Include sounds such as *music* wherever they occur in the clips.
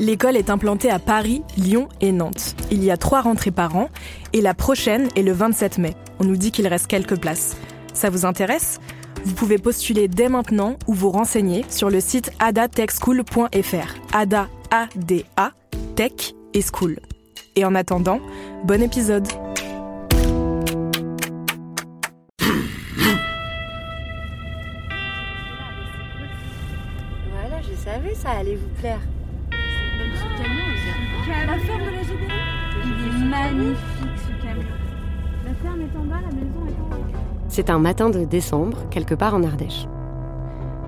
L'école est implantée à Paris, Lyon et Nantes. Il y a trois rentrées par an et la prochaine est le 27 mai. On nous dit qu'il reste quelques places. Ça vous intéresse? Vous pouvez postuler dès maintenant ou vous renseigner sur le site adatechschool.fr. Ada, A-D-A, Tech et School. Et en attendant, bon épisode Voilà, je savais ça allait vous plaire. Magnifique ce camion. La ferme est en bas, la maison est en haut. C'est un matin de décembre, quelque part en Ardèche.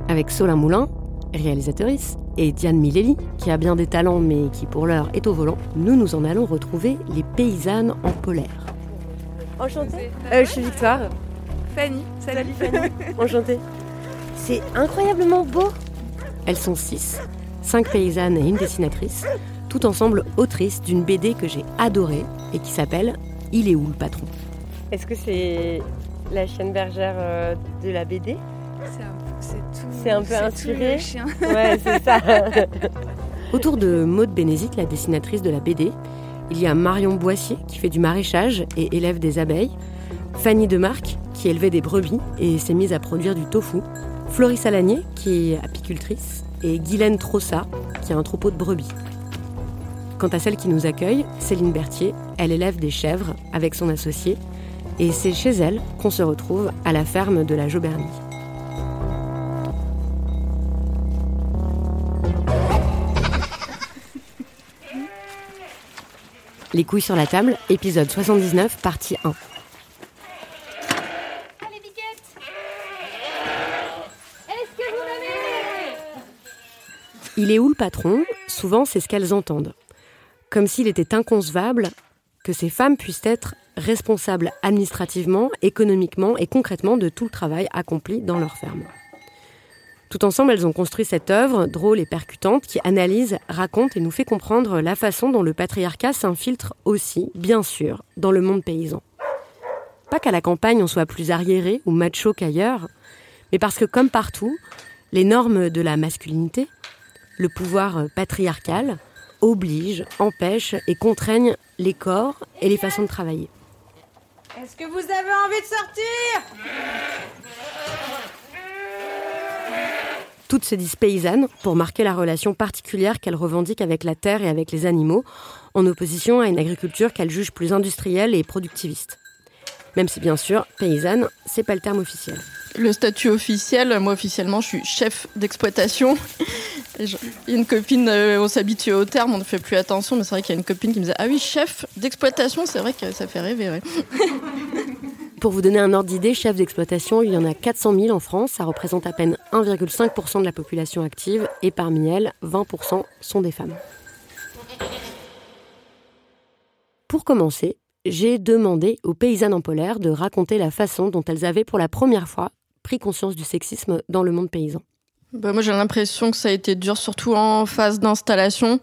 Avec Solin Moulin, réalisatrice, et Diane Mileli, qui a bien des talents mais qui pour l'heure est au volant, nous nous en allons retrouver les paysannes en polaire. Enchantée. Euh, je suis Victoire. Fanny, salut. Fanny. *laughs* Enchantée. C'est incroyablement beau. Elles sont six, cinq paysannes et une dessinatrice, toutes ensemble autrices d'une BD que j'ai adorée et qui s'appelle Il est où le patron? Est-ce que c'est la chienne bergère euh, de la BD C'est un, c'est un peu inspiré. le chien. *laughs* Ouais, c'est ça. *laughs* Autour de Maude Bénézit, la dessinatrice de la BD, il y a Marion Boissier qui fait du maraîchage et élève des abeilles, Fanny Demarque qui élevait des brebis et s'est mise à produire du tofu, Floris Salanier qui est apicultrice et Guylaine Trossa qui a un troupeau de brebis. Quant à celle qui nous accueille, Céline Berthier, elle élève des chèvres avec son associé et c'est chez elle qu'on se retrouve à la ferme de la Jaubernie. Les couilles sur la table, épisode 79, partie 1. Allez, Est-ce que vous m'avez Il est où le patron? Souvent, c'est ce qu'elles entendent. Comme s'il était inconcevable que ces femmes puissent être responsables administrativement, économiquement et concrètement de tout le travail accompli dans leur ferme. Tout ensemble, elles ont construit cette œuvre drôle et percutante qui analyse, raconte et nous fait comprendre la façon dont le patriarcat s'infiltre aussi, bien sûr, dans le monde paysan. Pas qu'à la campagne on soit plus arriéré ou macho qu'ailleurs, mais parce que comme partout, les normes de la masculinité, le pouvoir patriarcal, obligent, empêchent et contraignent les corps et les façons de travailler. Est-ce que vous avez envie de sortir? Toutes se disent paysannes pour marquer la relation particulière qu'elles revendiquent avec la terre et avec les animaux, en opposition à une agriculture qu'elles jugent plus industrielle et productiviste. Même si bien sûr, paysanne, c'est pas le terme officiel. Le statut officiel, moi officiellement, je suis chef d'exploitation. *laughs* Une copine, euh, on s'habitue au terme, on ne fait plus attention, mais c'est vrai qu'il y a une copine qui me disait Ah oui, chef d'exploitation, c'est vrai que ça fait rêver. ouais. *laughs* Pour vous donner un ordre d'idée, chef d'exploitation, il y en a 400 000 en France, ça représente à peine 1,5% de la population active, et parmi elles, 20% sont des femmes. Pour commencer, j'ai demandé aux paysannes en polaire de raconter la façon dont elles avaient pour la première fois pris conscience du sexisme dans le monde paysan. Bah, moi, j'ai l'impression que ça a été dur, surtout en phase d'installation.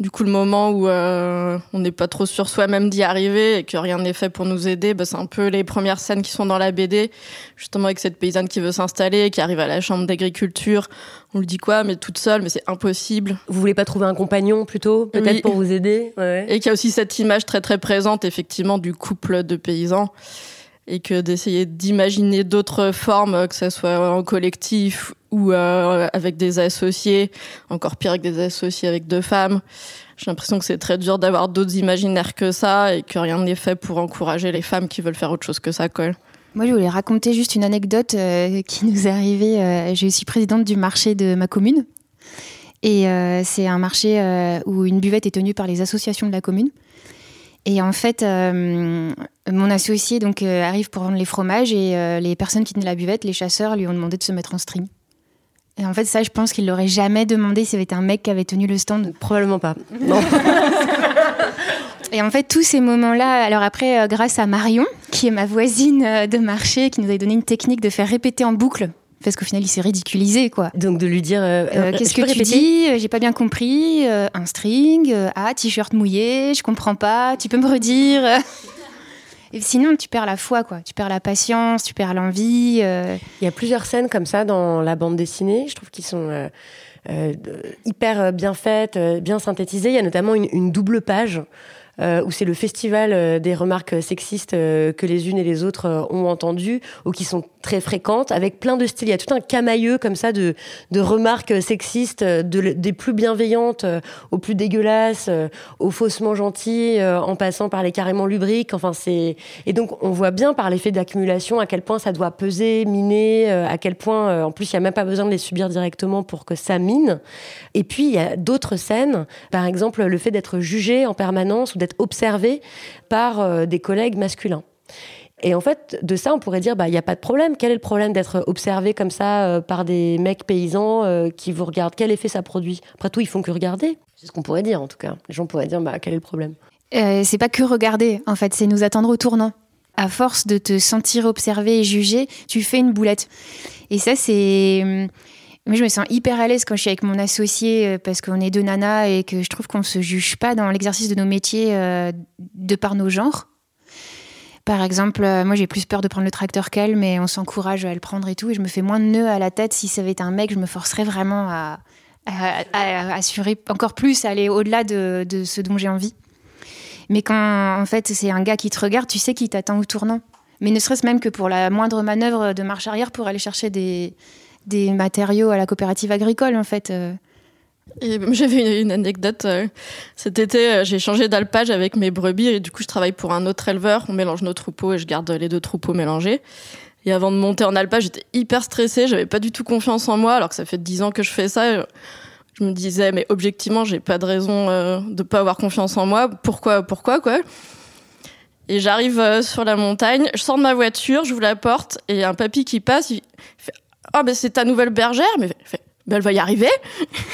Du coup, le moment où euh, on n'est pas trop sûr soi-même d'y arriver et que rien n'est fait pour nous aider, bah, c'est un peu les premières scènes qui sont dans la BD, justement avec cette paysanne qui veut s'installer, qui arrive à la chambre d'agriculture. On lui dit quoi, mais toute seule, mais c'est impossible. Vous voulez pas trouver un compagnon plutôt, peut-être Oui. pour vous aider? Ouais. Et qu'il y a aussi cette image très très présente, effectivement, du couple de paysans. Et que d'essayer d'imaginer d'autres formes, que ce soit en collectif ou euh, avec des associés, encore pire avec des associés avec deux femmes. J'ai l'impression que c'est très dur d'avoir d'autres imaginaires que ça et que rien n'est fait pour encourager les femmes qui veulent faire autre chose que ça. Quoi. Moi, je voulais raconter juste une anecdote euh, qui nous est arrivée. Euh, je suis présidente du marché de ma commune. Et c'est un marché où une buvette est tenue par les associations de la commune. Et en fait, euh, mon associé donc euh, arrive pour vendre les fromages et euh, les personnes qui tenaient la buvette, les chasseurs, lui ont demandé de se mettre en string. Et en fait, ça, je pense qu'il l'aurait jamais demandé si c'était un mec qui avait tenu le stand. Probablement pas. Non. *laughs* et en fait, tous ces moments-là, alors après, grâce à Marion, qui est ma voisine de marché, qui nous a donné une technique de faire répéter en boucle parce qu'au final il s'est ridiculisé quoi. Donc de lui dire euh, euh, qu'est-ce que tu dis J'ai pas bien compris. Euh, un string, ah t-shirt mouillé, je comprends pas. Tu peux me redire *laughs* Et sinon, tu perds la foi, quoi. Tu perds la patience, tu perds l'envie. Il y a plusieurs scènes comme ça dans la bande dessinée. Je trouve qu'ils sont hyper bien faites, bien synthétisées. Il y a notamment une double page euh, où c'est le festival euh, des remarques sexistes euh, que les unes et les autres ont entendues, ou qui sont très fréquentes, avec plein de styles. Il y a tout un camailleux comme ça de, remarques sexistes, de, des plus bienveillantes aux plus dégueulasses, aux faussement gentilles, en passant par les carrément lubriques. Enfin, c'est et donc on voit bien par l'effet d'accumulation à quel point ça doit peser, miner, à quel point, en plus, il n'y a même pas besoin de les subir directement pour que ça mine. Et puis il y a d'autres scènes, par exemple le fait d'être jugé en permanence ou d'être observé par euh, des collègues masculins. Et en fait, de ça, on pourrait dire, bah, il n'y a pas de problème. Quel est le problème d'être observé comme ça euh, par des mecs paysans euh, qui vous regardent? Quel effet ça produit? Après tout, ils font que regarder. C'est ce qu'on pourrait dire, en tout cas. Les gens pourraient dire, bah, quel est le problème? C'est pas que regarder, en fait, c'est nous attendre au tournant. À force de te sentir observé et jugé, tu fais une boulette. Et ça, c'est hum, moi, je me sens hyper à l'aise quand je suis avec mon associé euh, parce qu'on est deux nanas et que je trouve qu'on ne se juge pas dans l'exercice de nos métiers euh, de par nos genres. Par exemple, euh, moi j'ai plus peur de prendre le tracteur qu'elle, mais on s'encourage à le prendre et tout. Et je me fais moins de nœuds à la tête. Si ça avait été un mec, je me forcerais vraiment à, assurer encore plus, à aller au-delà de, de, ce dont j'ai envie. Mais quand en fait c'est un gars qui te regarde, tu sais qu'il t'attend au tournant. Mais ne serait-ce même que pour la moindre manœuvre de marche arrière pour aller chercher des, des matériaux à la coopérative agricole, en fait. Euh. J'avais une, anecdote. Euh, cet été, euh, j'ai changé d'alpage avec mes brebis et du coup, je travaille pour un autre éleveur. On mélange nos troupeaux et je garde les deux troupeaux mélangés. Et avant de monter en alpage, j'étais hyper stressée. J'avais pas du tout confiance en moi, alors que ça fait dix ans que je fais ça. Je me disais, mais objectivement, j'ai pas de raison de pas avoir confiance en moi. Pourquoi, pourquoi, quoi? Et j'arrive sur la montagne, je sors de ma voiture, j'ouvre la porte et y a un papy qui passe, il fait ah ben c'est ta nouvelle bergère, mais ben, elle va y arriver. *laughs*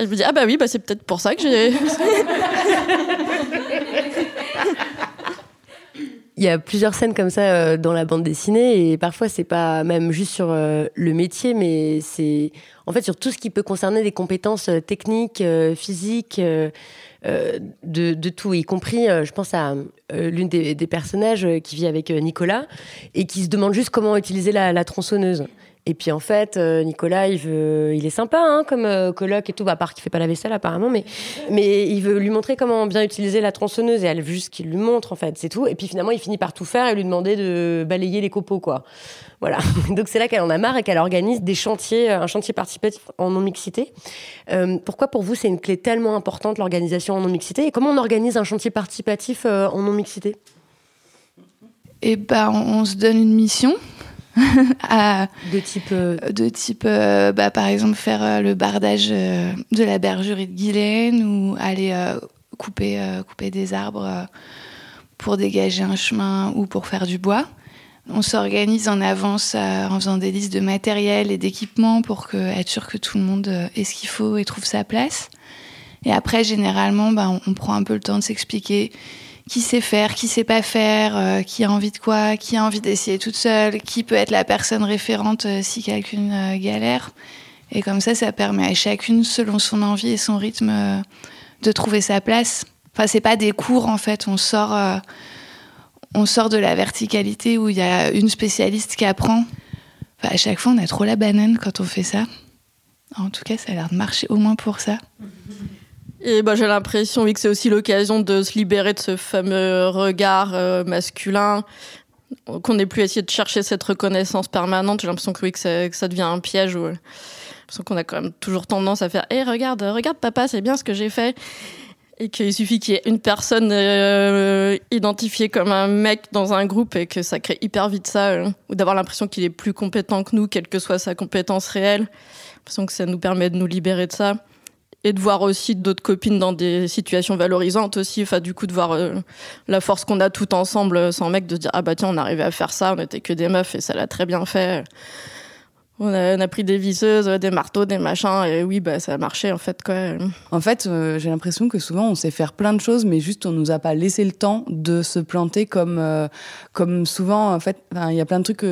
je me dis ah bah oui, bah c'est peut-être pour ça que j'ai. *laughs* Il y a plusieurs scènes comme ça euh, dans la bande dessinée et parfois c'est pas même juste sur euh, le métier mais c'est en fait sur tout ce qui peut concerner des compétences euh, techniques, physiques, de, tout, y compris je pense à l'une des, personnages qui vit avec Nicolas et qui se demande juste comment utiliser la tronçonneuse. Et puis en fait, euh, Nicolas, il il est sympa hein, comme euh, coloc et tout, à part qu'il fait pas la vaisselle apparemment, mais il veut lui montrer comment bien utiliser la tronçonneuse et elle veut juste qu'il lui montre en fait, c'est tout. Et puis finalement, il finit par tout faire et lui demander de balayer les copeaux quoi. Voilà. *laughs* Donc c'est là qu'elle en a marre et qu'elle organise des chantiers, un chantier participatif en non mixité. Euh, pourquoi pour vous c'est une clé tellement importante l'organisation en non mixité et comment on organise un chantier participatif en non mixité Eh ben, on se donne une mission *laughs* de type euh, de type euh, bah, par exemple faire euh, le bardage de la bergerie de Guylaine ou aller couper couper des arbres pour dégager un chemin ou pour faire du bois. On s'organise en avance en faisant des listes de matériel et d'équipements pour que, être sûr que tout le monde ait ce qu'il faut et trouve sa place. Et après, généralement, bah, on, on prend un peu le temps de s'expliquer qui sait faire, qui sait pas faire, euh, qui a envie de quoi, qui a envie d'essayer toute seule, qui peut être la personne référente euh, si quelqu'un euh, galère. Et comme ça, ça permet à chacune, selon son envie et son rythme, de trouver sa place. Enfin, c'est pas des cours en fait. On sort, on sort de la verticalité où il y a une spécialiste qui apprend. Enfin, à chaque fois, on a trop la banane quand on fait ça. En tout cas, ça a l'air de marcher au moins pour ça. Et bah, j'ai l'impression oui, que c'est aussi l'occasion de se libérer de ce fameux regard euh, masculin, qu'on n'ait plus essayé de chercher cette reconnaissance permanente. J'ai l'impression que, oui, que, ça, devient un piège. Où, l'impression qu'on a quand même toujours tendance à faire Hé, regarde, regarde papa, c'est bien ce que j'ai fait. Et qu'il suffit qu'il y ait une personne euh, identifiée comme un mec dans un groupe et que ça crée hyper vite ça, euh, ou d'avoir l'impression qu'il est plus compétent que nous, quelle que soit sa compétence réelle. J'ai l'impression que ça nous permet de nous libérer de ça et de voir aussi d'autres copines dans des situations valorisantes aussi. Enfin, du coup, de voir euh, la force qu'on a tout ensemble euh, sans mec, de se dire ah bah tiens, on arrivait à faire ça, on était que des meufs et ça l'a très bien fait. On a, pris des visseuses, des marteaux, des machins, et oui, bah, ça a marché en fait. En fait, euh, j'ai l'impression que souvent on sait faire plein de choses, mais juste on nous a pas laissé le temps de se planter comme, comme souvent. En fait, il y a plein de trucs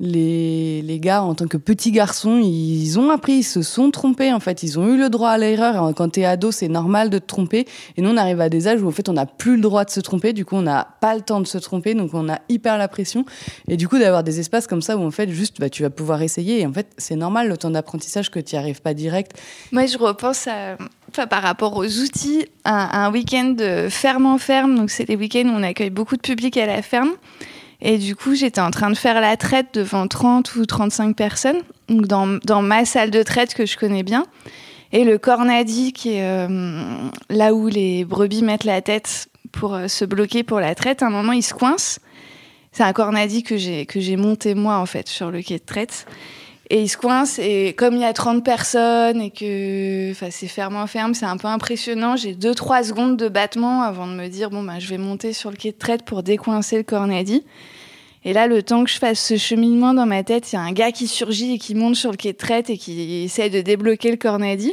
les, les, gars, en tant que petits garçons, ils ont appris, ils se sont trompés, en fait. Ils ont eu le droit à l'erreur. Quand t'es ado, c'est normal de te tromper. Et nous, on arrive à des âges où, en fait, on n'a plus le droit de se tromper. Du coup, on n'a pas le temps de se tromper. Donc, on a hyper la pression. Et du coup, d'avoir des espaces comme ça où, en fait, juste, bah, tu vas pouvoir essayer. Et en fait, c'est normal, le temps d'apprentissage, que tu n'y arrives pas direct. Moi, je repense enfin, par rapport aux outils, un week-end de ferme en ferme. Donc, c'est des week-ends où on accueille beaucoup de public à la ferme. Et du coup, j'étais en train de faire la traite devant 30 ou 35 personnes, donc dans, dans ma salle de traite que je connais bien. Et le cornadi, qui est euh, là où les brebis mettent la tête pour euh, se bloquer pour la traite, à un moment, il se coince. C'est un cornadi que j'ai, monté moi, en fait, sur le quai de traite. Et il se coince, et comme il y a 30 personnes et que c'est ferme en ferme, c'est un peu impressionnant. J'ai 2-3 secondes de battement avant de me dire bon, ben, je vais monter sur le quai de traite pour décoincer le cornadi. Et là, le temps que je fasse ce cheminement dans ma tête, il y a un gars qui surgit et qui monte sur le quai de traite et qui essaye de débloquer le cornadi.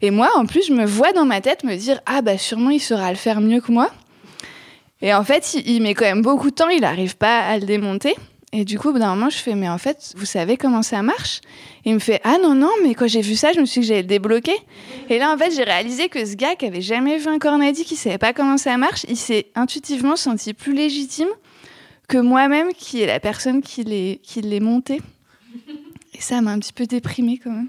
Et moi, en plus, je me vois dans ma tête me dire Ah, bah sûrement, il saura le faire mieux que moi. Et en fait, il, met quand même beaucoup de temps, il n'arrive pas à le démonter. Et du coup, au bout d'un moment, je fais Mais en fait, vous savez comment ça marche? Il me fait Ah non, non, mais quand j'ai vu ça, je me suis dit que j'allais le débloquer. Et là, en fait, j'ai réalisé que ce gars qui avait jamais vu un cornadi, qui savait pas comment ça marche, il s'est intuitivement senti plus légitime que moi-même qui est la personne qui l'ai qui monté. Et ça m'a un petit peu déprimée quand même.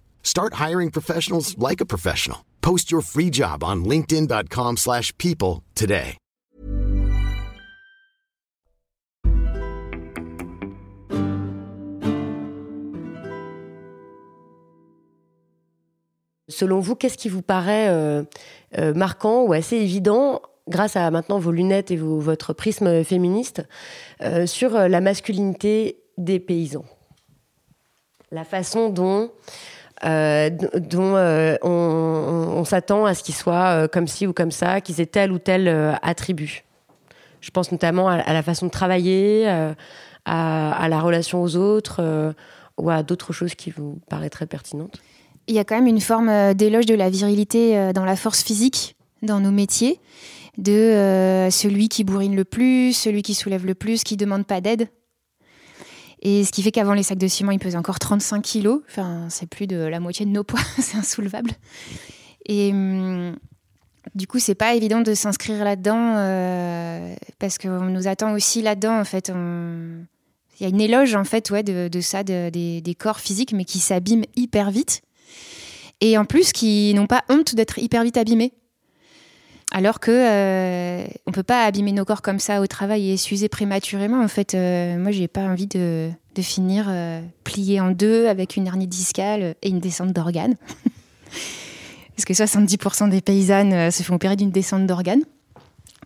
Start hiring professionals like a professional. Post your free job on linkedin.com/people today. Selon vous, qu'est-ce qui vous paraît euh, euh, marquant ou assez évident grâce à maintenant vos lunettes et vos, votre prisme féministe euh, sur la masculinité des paysans? La façon dont euh, dont euh, on, s'attend à ce qu'ils soient euh, comme ci ou comme ça, qu'ils aient tel ou tel attribut. Je pense notamment à, la façon de travailler, à, la relation aux autres ou à d'autres choses qui vous paraîtraient pertinentes. Il y a quand même une forme d'éloge de la virilité dans la force physique. dans nos métiers, de celui qui bourrine le plus, celui qui soulève le plus, qui demande pas d'aide. Et ce qui fait qu'avant les sacs de ciment, ils pesaient encore 35 kilos. Enfin, c'est plus de la moitié de nos *laughs* poids, c'est insoulevable. Et hum, du coup, c'est pas évident de s'inscrire là-dedans euh, parce qu'on nous attend aussi là-dedans. En fait, On- il y a une éloge en fait, ouais, de, ça, de- des, des corps physiques, mais qui s'abîment hyper vite. Et en plus, qui n'ont pas honte d'être hyper vite abîmés. Alors que euh, on peut pas abîmer nos corps comme ça au travail et s'user prématurément. En fait, euh, moi, j'ai pas envie de, finir euh, plié en deux avec une hernie discale et une descente d'organes. *laughs* Parce que 70% des paysannes euh, se font opérer d'une descente d'organes.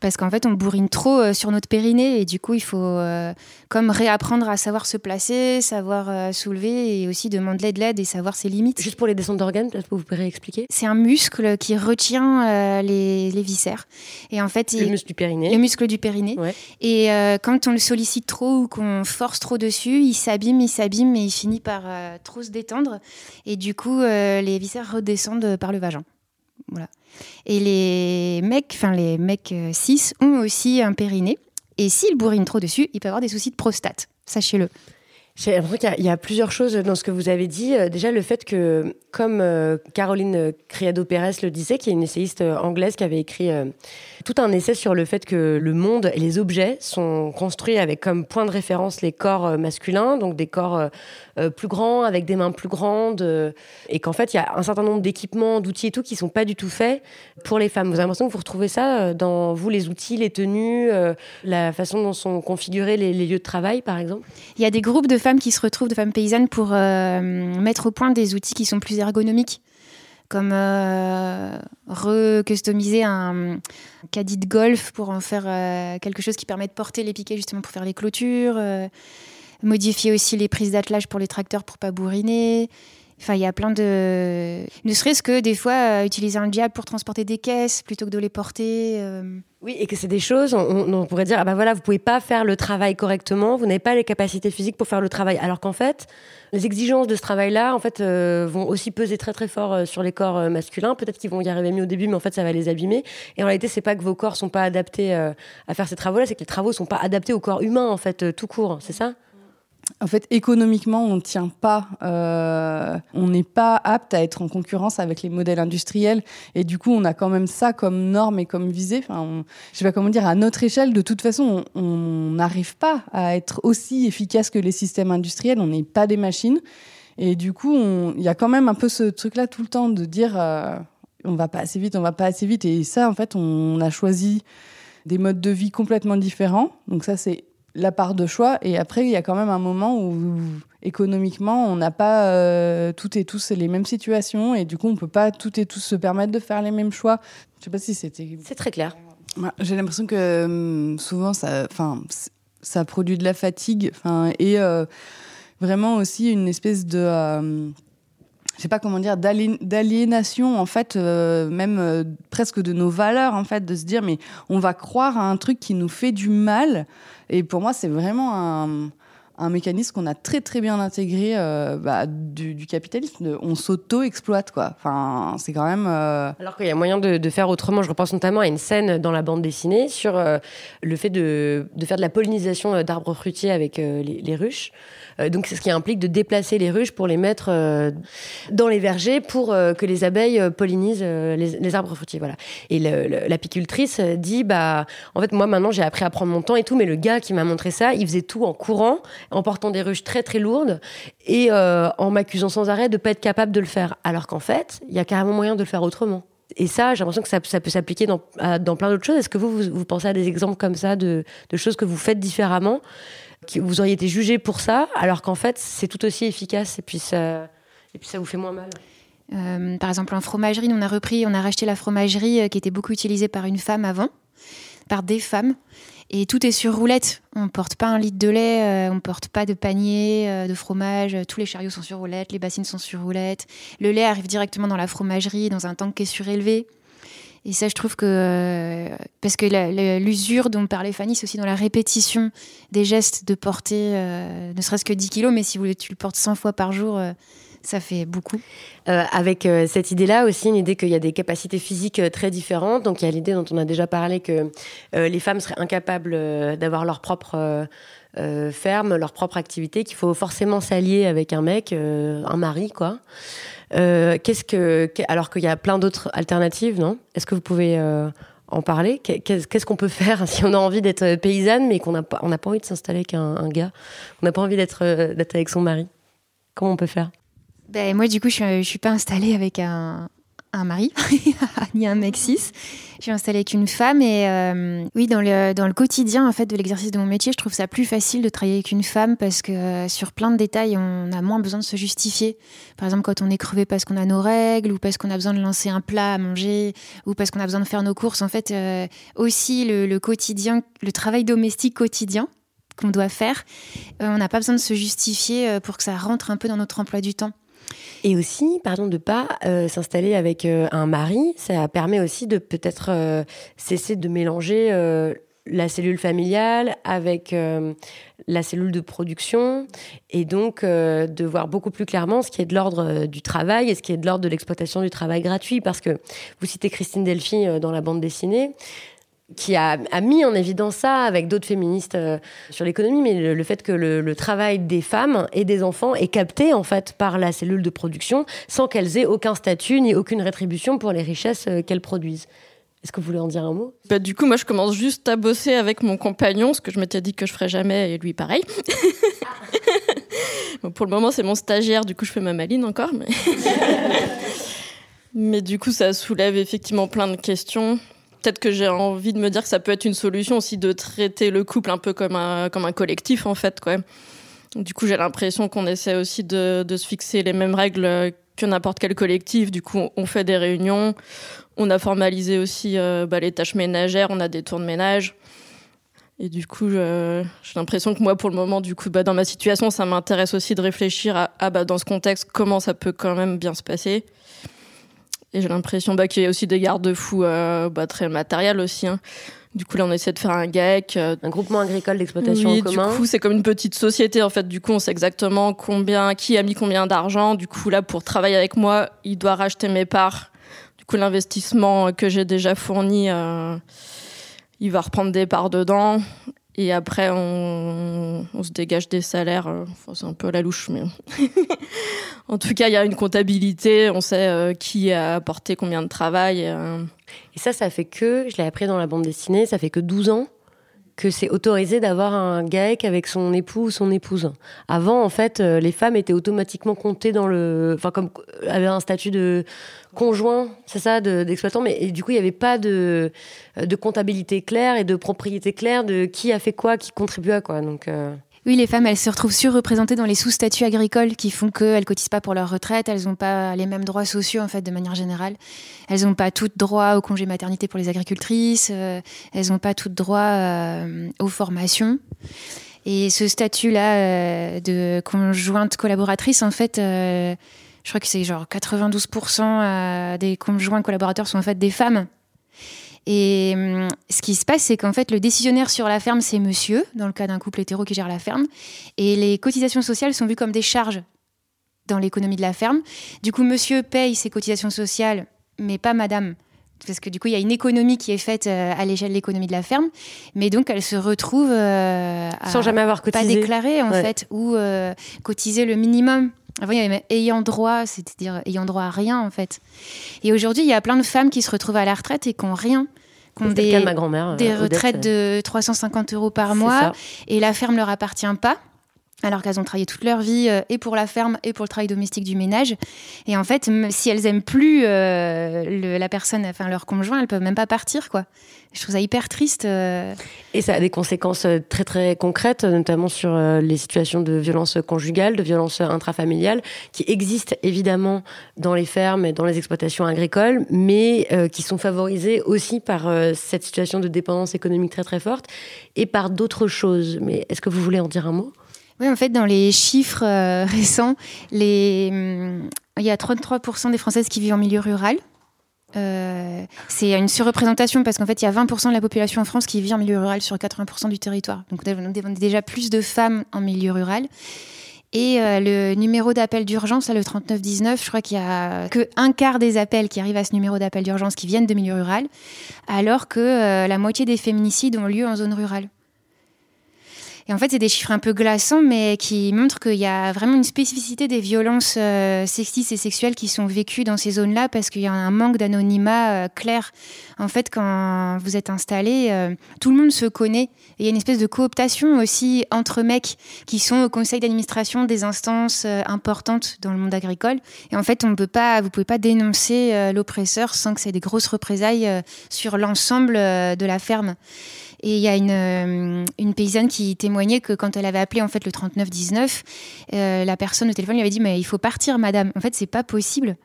Parce qu'en fait, on bourrine trop euh, sur notre périnée et du coup, il faut euh, comme réapprendre à savoir se placer, savoir euh, soulever et aussi demander de l'aide et savoir ses limites. Juste pour les descentes d'organes, peut-être que vous pourrez expliquer C'est un muscle qui retient les, les viscères. Et en fait, Le muscle du périnée. le muscle du périnée. Ouais. Et quand on le sollicite trop ou qu'on force trop dessus, il s'abîme, il s'abîme et il finit par trop se détendre. Et du coup, les viscères redescendent par le vagin. Et les mecs, enfin les mecs euh, ont aussi un périnée. Et s'ils bourrinent trop dessus, il peut avoir des soucis de prostate. Sachez-le. J'ai l'impression qu'il y a- plusieurs choses dans ce que vous avez dit. Euh, Déjà, le fait que, comme euh, Caroline Criado-Pérez le disait, qui est une essayiste euh, anglaise qui avait écrit euh, tout un essai sur le fait que le monde et les objets sont construits avec comme point de référence les corps euh, masculins, donc des corps euh, euh, plus grands, avec des mains plus grandes, euh, et qu'en fait, il y a un certain nombre d'équipements, d'outils et tout qui sont pas du tout faits pour les femmes. Vous avez l'impression que vous retrouvez ça euh, dans vous, les outils, les tenues, euh, la façon dont sont configurés les, lieux de travail, par exemple? Il y a des groupes femmes qui se retrouvent, de femmes paysannes, pour euh, mettre au point des outils qui sont plus ergonomiques, comme euh, recustomiser un caddie de golf pour en faire euh, quelque chose qui permet de porter les piquets justement pour faire les clôtures, modifier aussi les prises d'attelage pour les tracteurs pour pas bourriner. Enfin, il y a plein de... Ne serait-ce que des fois, euh, utiliser un diable pour transporter des caisses plutôt que de les porter. euh. Oui, et que c'est des choses, on, on- pourrait dire, ah ben voilà, vous pouvez pas faire le travail correctement, vous n'avez pas les capacités physiques pour faire le travail. Alors qu'en fait, les exigences de ce travail-là, en fait, euh, vont aussi peser très très fort sur les corps masculins. Peut-être qu'ils vont y arriver mieux au début, mais en fait, ça va les abîmer. Et en réalité, c'est pas que vos corps sont pas adaptés à faire ces travaux-là, c'est que les travaux sont pas adaptés au corps humain, en fait, tout court. C'est ça? En fait, économiquement, on ne tient pas, euh, on n'est pas apte à être en concurrence avec les modèles industriels. Et du coup, on a quand même ça comme norme et comme visée. Enfin, on- je sais pas comment dire, à notre échelle, de toute façon, on on n'arrive pas à être aussi efficace que les systèmes industriels. On n'est pas des machines. Et du coup, on- il y a quand même un peu ce truc-là tout le temps de dire euh, on va pas assez vite, on va pas assez vite. Et ça, en fait, on a choisi des modes de vie complètement différents. Donc ça, c'est la part de choix. Et après, il y a quand même un moment où, économiquement, on n'a pas euh, toutes et tous les mêmes situations. Et du coup, on peut pas toutes et tous se permettre de faire les mêmes choix. Je sais pas si c'était... C'est très clair. Ouais, J'ai l'impression que hum, souvent, ça, ça produit de la fatigue. Enfin, et euh, vraiment aussi une espèce de... euh, je sais pas comment dire, d'aliénation, en fait, euh, même euh, presque de nos valeurs, en fait, de se dire, mais on va croire à un truc qui nous fait du mal. Et pour moi, c'est vraiment un, mécanisme qu'on a très, très bien intégré euh, bah, du, capitalisme. On s'auto-exploite, quoi. Enfin, c'est quand même. Alors qu'il y a moyen de, faire autrement. Je repense notamment à une scène dans la bande dessinée sur le fait de, faire de la pollinisation d'arbres fruitiers avec les ruches. Euh, donc c'est ce qui implique de déplacer les ruches pour les mettre euh, dans les vergers pour euh, que les abeilles pollinisent les, arbres fruitiers. Voilà. Et l'apicultrice dit bah en fait moi maintenant j'ai appris à prendre mon temps et tout, mais le gars qui m'a montré ça, il faisait tout en courant, en portant des ruches très très lourdes et en m'accusant sans arrêt de pas être capable de le faire. Alors qu'en fait il y a carrément moyen de le faire autrement. Et ça, j'ai l'impression que ça, peut s'appliquer dans, plein d'autres choses. Est-ce que vous, vous, pensez à des exemples comme ça de, choses que vous faites différemment, vous auriez été jugé pour ça, alors qu'en fait, c'est tout aussi efficace et puis ça, et puis ça vous fait moins mal Euh, par exemple, en fromagerie, on a repris, on a racheté la fromagerie euh, qui était beaucoup utilisée par une femme avant, par des femmes. Et tout est sur roulette. On porte pas un litre de lait, euh, on porte pas de panier euh, de fromage. Tous les chariots sont sur roulette, les bassines sont sur roulette. Le lait arrive directement dans la fromagerie, dans un tank qui est surélevé. Et ça, je trouve que. euh, parce que l'usure dont parlait Fanny, c'est aussi dans la répétition des gestes de porter, euh, ne serait-ce que 10 kilos, mais si vous, tu le portes 100 fois par jour, euh, Ça fait beaucoup. Euh, avec euh, cette idée-là aussi, une idée qu'il y a des capacités physiques euh, très différentes. Donc il y a l'idée dont on a déjà parlé que les femmes seraient incapables d'avoir leur propre ferme, leur propre activité, qu'il faut forcément s'allier avec un mec, un mari, quoi. Qu'est-ce que, alors qu'il y a plein d'autres alternatives, non? Est-ce que vous pouvez en parler? Qu'est-ce qu'on peut faire *laughs* si on a envie d'être paysanne, mais qu'on n'a pas, pas envie de s'installer avec un, un gars, on n'a pas envie d'être avec son mari? Comment on peut faire? Ben, moi, du coup, je ne suis, pas installée avec un, mari, *laughs* ni un mec cis. Je suis installée avec une femme et euh, oui, dans le, dans le quotidien en fait de l'exercice de mon métier, je trouve ça plus facile de travailler avec une femme parce que euh, sur plein de détails, on a moins besoin de se justifier. Par exemple, quand on est crevé parce qu'on a nos règles ou parce qu'on a besoin de lancer un plat à manger ou parce qu'on a besoin de faire nos courses. En fait, euh, aussi le, quotidien, le travail domestique quotidien qu'on doit faire, on n'a pas besoin de se justifier pour que ça rentre un peu dans notre emploi du temps. Et aussi, pardon, de pas euh, s'installer avec euh, un mari, ça permet aussi de peut-être euh, cesser de mélanger la cellule familiale avec la cellule de production et donc de voir beaucoup plus clairement ce qui est de l'ordre du travail et ce qui est de l'ordre de l'exploitation du travail gratuit. Parce que vous citez Christine Delphi dans la bande dessinée qui a, mis en évidence ça avec d'autres féministes euh, sur l'économie, mais le, fait que le, travail des femmes et des enfants est capté en fait par la cellule de production sans qu'elles aient aucun statut ni aucune rétribution pour les richesses euh, qu'elles produisent. Est-ce que vous voulez en dire un mot? Bah, Du coup, moi, je commence juste à bosser avec mon compagnon, ce que je m'étais dit que je ferais jamais, et lui, pareil. *laughs* pour le moment, c'est mon stagiaire, du coup, je fais ma maline encore. Mais... *laughs* mais du coup, ça soulève effectivement plein de questions peut-être que j'ai envie de me dire que ça peut être une solution aussi de traiter le couple un peu comme un, comme un collectif, en fait. Quoi. Du coup, j'ai l'impression qu'on essaie aussi de, de, se fixer les mêmes règles que n'importe quel collectif. Du coup, on fait des réunions. On a formalisé aussi euh, bah, les tâches ménagères. On a des tours de ménage. Et du coup, j'ai l'impression que moi, pour le moment, du coup, bah, dans ma situation, ça m'intéresse aussi de réfléchir à, ah, bah, dans ce contexte, comment ça peut quand même bien se passer. Et j'ai l'impression bah, qu'il y a aussi des garde-fous euh, bah, très matériels aussi. Hein. Du coup, là, on essaie de faire un GAEC. Euh, un groupement agricole d'exploitation en commun. Du coup, c'est comme une petite société, en fait. Du coup, on sait exactement combien, qui a mis combien d'argent. Du coup, là, pour travailler avec moi, il doit racheter mes parts. Du coup, l'investissement que j'ai déjà fourni, euh, il va reprendre des parts dedans. Et après, on, se dégage des salaires. Euh, c'est un peu la louche, mais *laughs* en tout cas, il y a une comptabilité. On sait euh, qui a apporté combien de travail. Euh. Et ça, ça fait que, je l'ai appris dans la bande dessinée, ça fait que 12 ans que c'est autorisé d'avoir un GAEC avec son époux ou son épouse. Avant, en fait, euh, les femmes étaient automatiquement comptées dans le, enfin comme avaient un statut de conjoint, c'est ça, d'exploitant. mais et du coup, il n'y avait pas de de comptabilité claire et de propriété claire de qui a fait quoi, qui contribue à quoi. Donc euh, oui, les femmes, elles se retrouvent surreprésentées dans les sous-statuts agricoles qui font qu'elles cotisent pas pour leur retraite, elles n'ont pas les mêmes droits sociaux en fait de manière générale. Elles n'ont pas toutes droit au congé maternité pour les agricultrices, euh, elles n'ont pas toutes droit euh, aux formations. Et ce statut-là euh, de conjointe collaboratrice, en fait, je crois que c'est genre 92% des conjoints collaborateurs sont en fait des femmes. Et hum, ce qui se passe, c'est qu'en fait, le décisionnaire sur la ferme, c'est monsieur, dans le cas d'un couple hétéro qui gère la ferme. Et les cotisations sociales sont vues comme des charges dans l'économie de la ferme. Du coup, monsieur paye ses cotisations sociales, mais pas madame. Parce que du coup, il y a une économie qui est faite euh, à l'échelle de l'économie de la ferme, mais donc elle se retrouve euh, sans jamais avoir cotisé, pas déclaré en fait, ou euh, cotiser le minimum. Avant, il y avait ayant droit, c'est-à-dire ayant droit à rien, en fait. Et aujourd'hui, il y a plein de femmes qui se retrouvent à la retraite et qui n'ont rien. Qui ont des, ma grand-mère, des retraites de 350 euros par mois. Et la ferme ne leur appartient pas alors qu'elles ont travaillé toute leur vie euh, et pour la ferme et pour le travail domestique du ménage. Et en fait, si elles aiment plus euh, la personne, enfin leur conjoint, elles peuvent même pas partir, quoi. Je trouve ça hyper triste. Euh. Et ça a des conséquences très très concrètes, notamment sur les situations de violence conjugale, de violence intrafamiliale, qui existent évidemment dans les fermes et dans les exploitations agricoles, mais qui sont favorisées aussi par cette situation de dépendance économique très très forte et par d'autres choses. Mais est-ce que vous voulez en dire un mot? Oui, en fait, dans les chiffres euh, *laughs* récents, les, hum, il y a 33% des Françaises qui vivent en milieu rural. Euh, c'est une surreprésentation parce qu'en fait, il y a 20% de la population en France qui vit en milieu rural sur 80% du territoire. Donc, on a déjà plus de femmes en milieu rural. Et euh, le numéro d'appel d'urgence, le 3919, je crois qu'il y a que un quart des appels qui arrivent à ce numéro d'appel d'urgence qui viennent de milieu rural, alors que la moitié des féminicides ont lieu en zone rurale. Et en fait, c'est des chiffres un peu glaçants, mais qui montrent qu'il y a vraiment une spécificité des violences euh, sexistes et sexuelles qui sont vécues dans ces zones-là, parce qu'il y a un manque d'anonymat euh, clair. En fait, quand vous êtes installé, euh, tout le monde se connaît. Et il y a une espèce de cooptation aussi entre mecs qui sont au conseil d'administration des instances importantes dans le monde agricole. Et en fait, on peut pas, vous pouvez pas dénoncer l'oppresseur sans que ait des grosses représailles sur l'ensemble de la ferme. Et il y a une, euh, une, paysanne qui témoignait que quand elle avait appelé en fait le 3919, euh, la personne au téléphone lui avait dit mais il faut partir madame. En fait, c'est pas possible.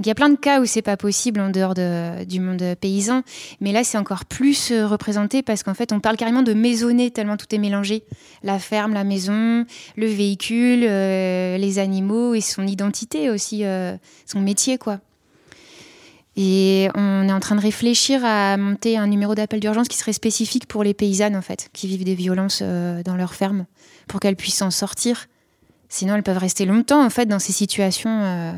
Il y a plein de cas où c'est pas possible en dehors de, du monde paysan, mais là c'est encore plus euh, représenté parce qu'en fait on parle carrément de maisonner tellement tout est mélangé. La ferme, la maison, le véhicule, les animaux et son identité aussi, son métier quoi. Et on est en train de réfléchir à monter un numéro d'appel d'urgence qui serait spécifique pour les paysannes, en fait, qui vivent des violences euh, dans leur ferme, pour qu'elles puissent s'en sortir. Sinon, elles peuvent rester longtemps, en fait, dans ces situations euh,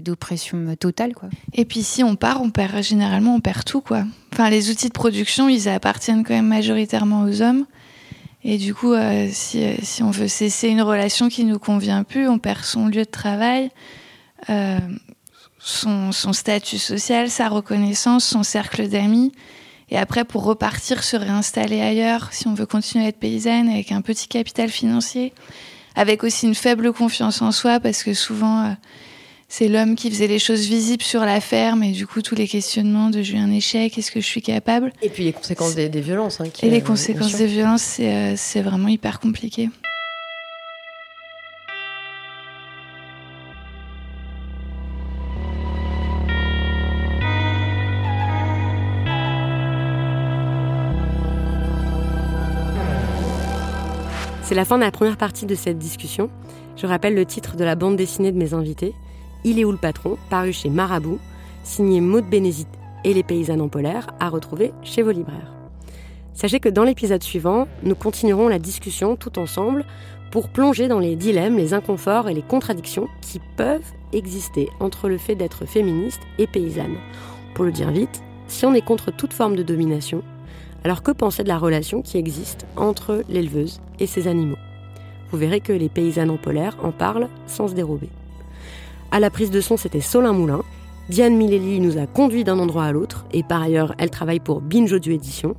d'oppression totale, quoi. Et puis, si on part, on perd, généralement, on perd tout, quoi. Enfin, les outils de production, ils appartiennent quand même majoritairement aux hommes. Et du coup, euh, si, si, on veut cesser une relation qui nous convient plus, on perd son lieu de travail son, statut social, sa reconnaissance, son cercle d'amis. Et après, pour repartir, se réinstaller ailleurs, si on veut continuer à être paysanne avec un petit capital financier, avec aussi une faible confiance en soi, parce que souvent, euh, c'est l'homme qui faisait les choses visibles sur la ferme, et du coup, tous les questionnements de j'ai un échec, est-ce que je suis capable? Et puis les conséquences des, violences. Hein, et les conséquences des violences, euh, c'est vraiment hyper compliqué. C'est la fin de la première partie de cette discussion. Je rappelle le titre de la bande dessinée de mes invités, Il est où le patron, paru chez Marabout, signé Maud Bénézit et les paysannes en polaire, à retrouver chez vos libraires. Sachez que dans l'épisode suivant, nous continuerons la discussion tout ensemble pour plonger dans les dilemmes, les inconforts et les contradictions qui peuvent exister entre le fait d'être féministe et paysanne. Pour le dire vite, si on est contre toute forme de domination, alors que penser de la relation qui existe entre l'éleveuse et ses animaux? Vous verrez que les paysannes en polaire en parlent sans se dérober. À la prise de son, c'était Solin Moulin. Diane Mileli nous a conduits d'un endroit à l'autre, et par ailleurs, elle travaille pour Binge Audio Édition.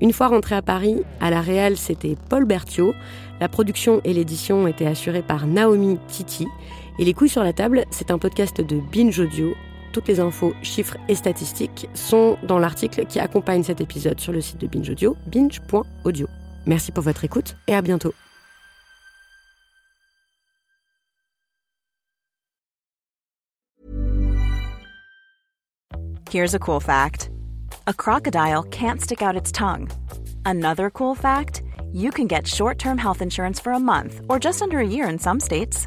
Une fois rentrée à Paris, à la Réal, c'était Paul Berthiaud. La production et l'édition étaient assurées par Naomi Titi. Et Les couilles sur la table, c'est un podcast de Binge Audio toutes les infos, chiffres et statistiques sont dans l'article qui accompagne cet épisode sur le site de Binge Audio, binge.audio. Merci pour votre écoute et à bientôt. Here's a cool fact. A crocodile can't stick out its tongue. Another cool fact, you can get short-term health insurance for a month or just under a year in some states.